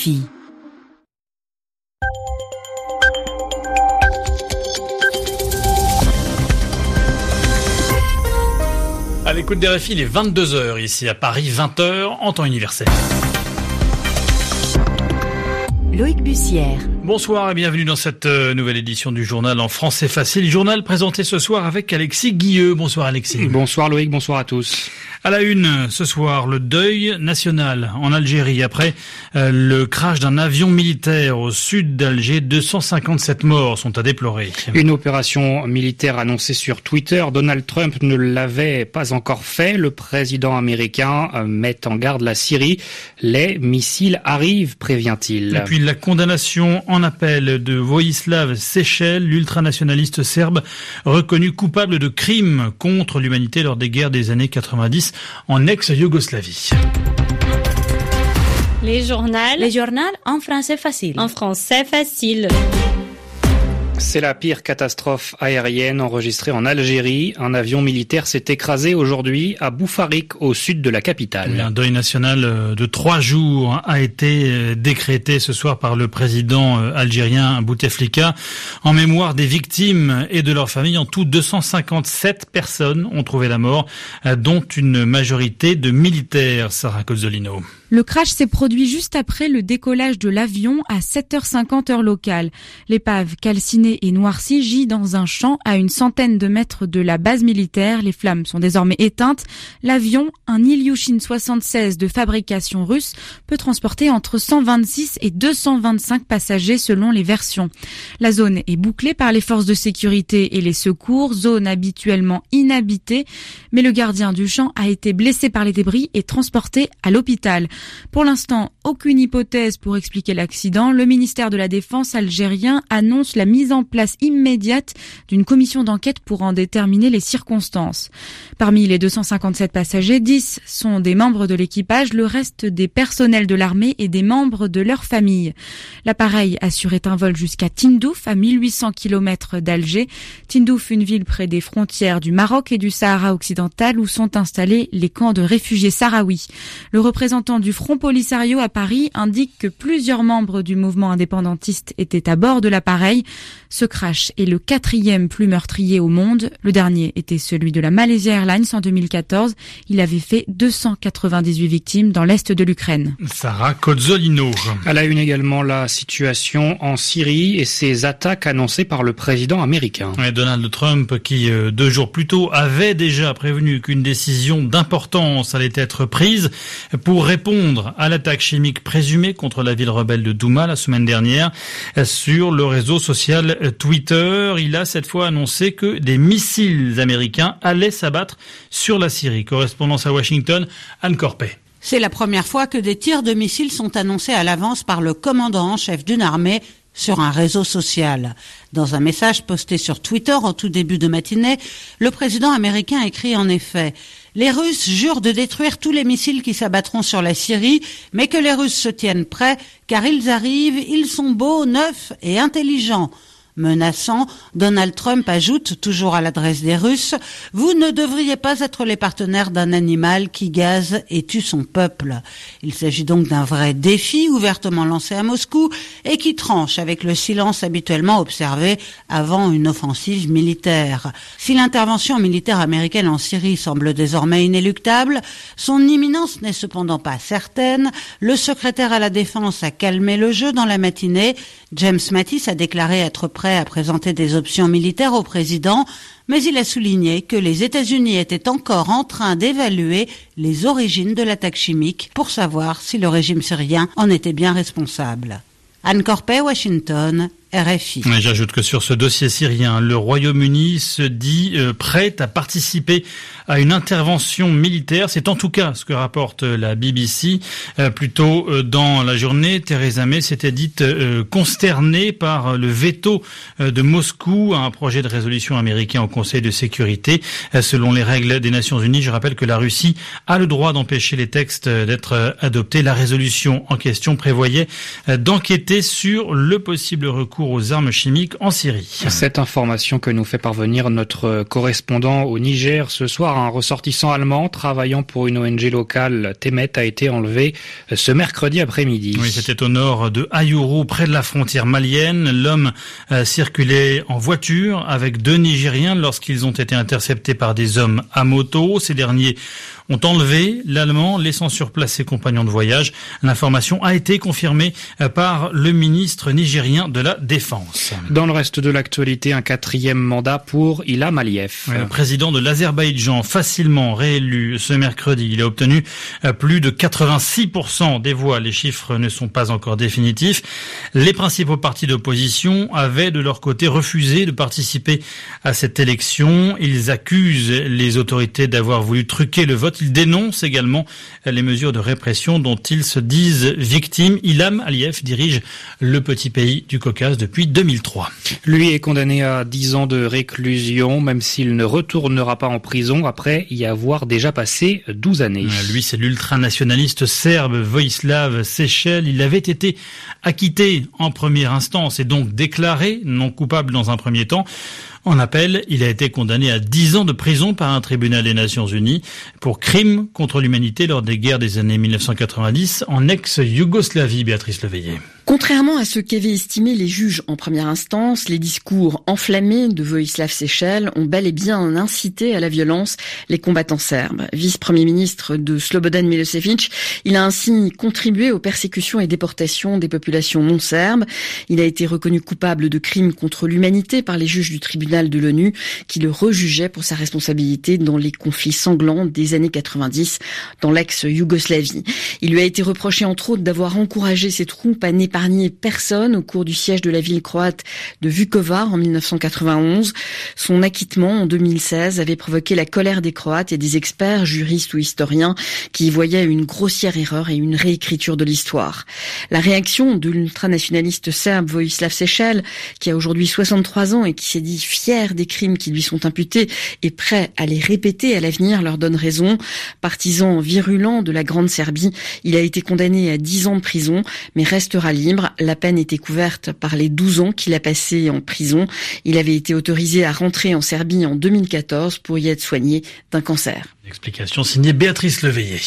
RFI. À l'écoute des RFI, il est 22h ici à Paris, 20h en temps universel. Loïc Bussière. Bonsoir et bienvenue dans cette euh, nouvelle édition du journal en français facile. Journal présenté ce soir avec Alexis Guilleux. Bonsoir Alexis. Bonsoir Loïc, bonsoir à tous. À la une, ce soir, le deuil national en Algérie après euh, le crash d'un avion militaire au sud d'Alger. 257 morts sont à déplorer. Une opération militaire annoncée sur Twitter. Donald Trump ne l'avait pas encore fait. Le président américain euh, met en garde la Syrie. Les missiles arrivent, prévient-il. Et puis la condamnation en appel de Vojislav Seychelles, l'ultranationaliste serbe, reconnu coupable de crimes contre l'humanité lors des guerres des années 90 en ex-Yougoslavie. Les journaux. Les journaux en français facile. En français facile. C'est la pire catastrophe aérienne enregistrée en Algérie. Un avion militaire s'est écrasé aujourd'hui à Boufarik, au sud de la capitale. Un deuil national euh, de trois jours a été euh, décrété ce soir par le président euh, algérien Bouteflika en mémoire des victimes et de leurs familles. En tout, 257 personnes ont trouvé la mort, dont une majorité de militaires. Sarah Cozzolino. Le crash s'est produit juste après le décollage de l'avion à 7h50 heure locale. L'épave calcinée et noircie gît dans un champ à une centaine de mètres de la base militaire. Les flammes sont désormais éteintes. L'avion, un Ilyushin 76 de fabrication russe, peut transporter entre 126 et 225 passagers selon les versions. La zone est bouclée par les forces de sécurité et les secours, zone habituellement inhabitée, mais le gardien du champ a été blessé par les débris et transporté à l'hôpital. Pour l'instant, aucune hypothèse pour expliquer l'accident. Le ministère de la Défense algérien annonce la mise en place immédiate d'une commission d'enquête pour en déterminer les circonstances. Parmi les 257 passagers, 10 sont des membres de l'équipage, le reste des personnels de l'armée et des membres de leur famille. L'appareil assurait un vol jusqu'à Tindouf, à 1800 km d'Alger. Tindouf, une ville près des frontières du Maroc et du Sahara occidental où sont installés les camps de réfugiés sahraouis. Le représentant du Front Polisario à Paris indique que plusieurs membres du mouvement indépendantiste étaient à bord de l'appareil. Ce crash est le quatrième plus meurtrier au monde. Le dernier était celui de la Malaysia Airlines en 2014. Il avait fait 298 victimes dans l'est de l'Ukraine. Sarah Cozzolino. Elle a une également la situation en Syrie et ses attaques annoncées par le président américain. Donald Trump qui, euh, deux jours plus tôt, avait déjà prévenu qu'une décision d'importance allait être prise pour répondre à l'attaque chimique présumée contre la ville rebelle de Douma la semaine dernière sur le réseau social Twitter. Il a cette fois annoncé que des missiles américains allaient s'abattre sur la Syrie. Correspondance à Washington, Anne Corpet. C'est la première fois que des tirs de missiles sont annoncés à l'avance par le commandant en chef d'une armée sur un réseau social. Dans un message posté sur Twitter en tout début de matinée, le président américain écrit en effet Les Russes jurent de détruire tous les missiles qui s'abattront sur la Syrie, mais que les Russes se tiennent prêts, car ils arrivent, ils sont beaux, neufs et intelligents. Menaçant, Donald Trump ajoute, toujours à l'adresse des Russes, Vous ne devriez pas être les partenaires d'un animal qui gaze et tue son peuple. Il s'agit donc d'un vrai défi ouvertement lancé à Moscou et qui tranche avec le silence habituellement observé avant une offensive militaire. Si l'intervention militaire américaine en Syrie semble désormais inéluctable, son imminence n'est cependant pas certaine. Le secrétaire à la défense a calmé le jeu dans la matinée. James Mattis a déclaré être prêt à présenter des options militaires au président, mais il a souligné que les États-Unis étaient encore en train d'évaluer les origines de l'attaque chimique pour savoir si le régime syrien en était bien responsable. Anne Corpet, Washington, RFI. J'ajoute que sur ce dossier syrien, le Royaume-Uni se dit euh, prêt à participer à une intervention militaire. C'est en tout cas ce que rapporte la BBC. Euh, plus tôt euh, dans la journée, Theresa May s'était dite consternée par le veto de Moscou à un projet de résolution américain au Conseil de sécurité. selon les règles des Nations Unies, je rappelle que la Russie a le droit d'empêcher les textes d'être adoptés. La résolution en question prévoyait d'enquêter sur le possible recours recours aux armes chimiques en Syrie. Cette information que nous fait parvenir notre correspondant au Niger ce soir, un ressortissant allemand travaillant pour une ONG locale, Temet, a été enlevé ce mercredi après-midi. Oui, c'était au nord de Ayuru, près de la frontière malienne. L'homme euh, circulait en voiture avec deux Nigériens lorsqu'ils ont été interceptés par des hommes à moto. Ces derniers ont enlevé l'Allemand, laissant sur place ses compagnons de voyage. L'information a été confirmée euh, par le ministre nigérien de la Défense. Dans le reste de l'actualité, un quatrième mandat pour Ilham Aliyev. Le président de l'Azerbaïdjan, facilement réélu ce mercredi, il a obtenu euh, plus de 86% des voix. Les chiffres ne sont pas encore définitifs. Les principaux partis d'opposition avaient de leur côté refusé de participer à cette élection. Ils accusent les autorités d'avoir voulu truquer le vote il dénonce également les mesures de répression dont ils se disent victimes. Ilham Aliyev dirige le petit pays du Caucase depuis 2003. Lui est condamné à 10 ans de réclusion, même s'il ne retournera pas en prison après y avoir déjà passé 12 années. Lui, c'est l'ultranationaliste serbe Vojislav Sechel. Il avait été acquitté en première instance et donc déclaré non coupable dans un premier temps. En appel, il a été condamné à 10 ans de prison par un tribunal des Nations Unies pour crimes contre l'humanité lors des guerres des années 1990 en ex-Yougoslavie, Béatrice Leveillé. Contrairement à ce qu'avaient estimé les juges en première instance, les discours enflammés de Vojislav Sechel ont bel et bien incité à la violence les combattants serbes. Vice-premier ministre de Slobodan Milosevic, il a ainsi contribué aux persécutions et déportations des populations non serbes. Il a été reconnu coupable de crimes contre l'humanité par les juges du tribunal de l'ONU qui le rejugeaient pour sa responsabilité dans les conflits sanglants des années 90 dans l'ex-Yougoslavie. Il lui a été reproché entre autres d'avoir encouragé ses troupes à n'épargner personne au cours du siège de la ville croate de Vukovar en 1991. Son acquittement en 2016 avait provoqué la colère des Croates et des experts, juristes ou historiens qui y voyaient une grossière erreur et une réécriture de l'histoire. La réaction de l'ultranationaliste serbe Vojislav Sechel, qui a aujourd'hui 63 ans et qui s'est dit fier des crimes qui lui sont imputés et prêt à les répéter à l'avenir, leur donne raison. Partisan virulent de la Grande Serbie, il a été condamné à 10 ans de prison, mais restera libre la peine était couverte par les 12 ans qu'il a passé en prison. Il avait été autorisé à rentrer en Serbie en 2014 pour y être soigné d'un cancer. Explication signée Béatrice Leveillé.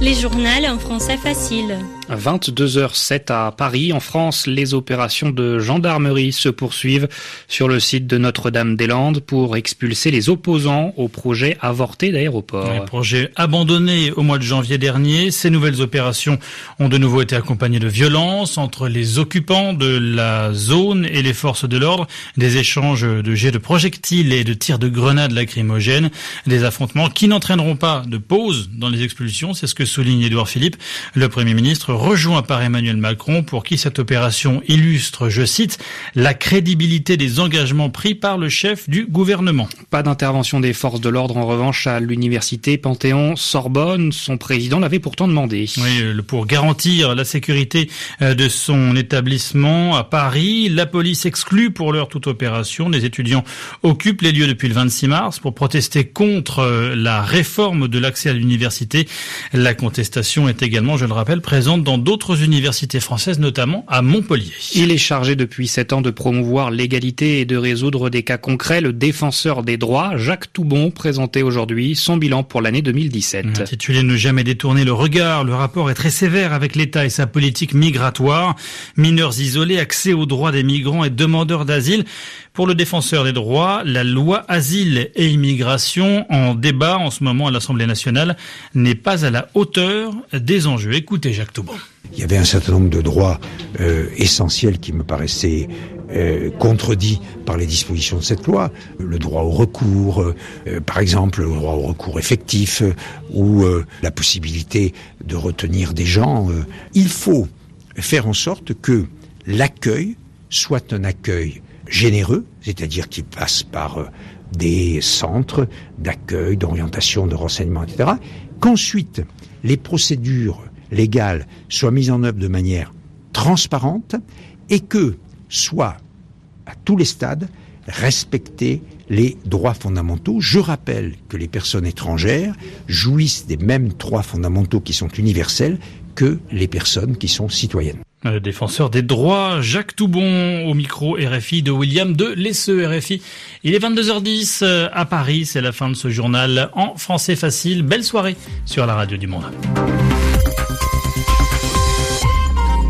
Les journaux en français facile. 22h07 à Paris. En France, les opérations de gendarmerie se poursuivent sur le site de Notre-Dame-des-Landes pour expulser les opposants au projet avorté d'aéroport. Un projet abandonné au mois de janvier dernier. Ces nouvelles opérations ont de nouveau été accompagnées de violences entre les occupants de la zone et les forces de l'ordre, des échanges de jets de projectiles et de tirs de grenades lacrymogènes, des affrontements qui n'entraîneront pas de pause dans les expulsions. C'est ce que souligne Édouard Philippe, le Premier ministre rejoint par Emmanuel Macron pour qui cette opération illustre, je cite, la crédibilité des engagements pris par le chef du gouvernement. Pas d'intervention des forces de l'ordre en revanche à l'université Panthéon-Sorbonne. Son président l'avait pourtant demandé. Oui, pour garantir la sécurité euh, de son établissement à Paris, la police exclut pour l'heure toute opération. Les étudiants occupent les lieux depuis le 26 mars pour protester contre euh, la réforme de l'accès à l'université. La contestation est également, je le rappelle, présente dans d'autres universités françaises, notamment à Montpellier. Il est chargé depuis sept ans de promouvoir l'égalité et de résoudre des cas concrets. Le défenseur des droits, Jacques Toubon, présentait aujourd'hui son bilan pour l'année 2017. Intitulé Ne jamais détourner le regard, le rapport est très sévère avec l'État et sa politique migratoire. Mineurs isolés, accès aux droits des migrants et demandeurs d'asile. Pour le défenseur des droits, la loi asile et immigration en débat en ce moment à l'Assemblée nationale n'est pas à la hauteur des enjeux. Écoutez Jacques Toubon. Il y avait un certain nombre de droits euh, essentiels qui me paraissaient euh, contredits par les dispositions de cette loi. Le droit au recours, euh, par exemple, le droit au recours effectif ou la possibilité de retenir des gens. Il faut faire en sorte que l'accueil soit un accueil généreux, c'est-à-dire qui passe par des centres d'accueil, d'orientation, de renseignement, etc. Qu'ensuite, les procédures légales soient mises en œuvre de manière transparente et que soit à tous les stades respecter les droits fondamentaux. Je rappelle que les personnes étrangères jouissent des mêmes droits fondamentaux qui sont universels que les personnes qui sont citoyennes. Défenseur des droits, Jacques Toubon au micro RFI de William de Lesseux RFI. Il est 22h10 euh, à Paris, c'est la fin de ce journal en français facile. Belle soirée sur la radio du monde.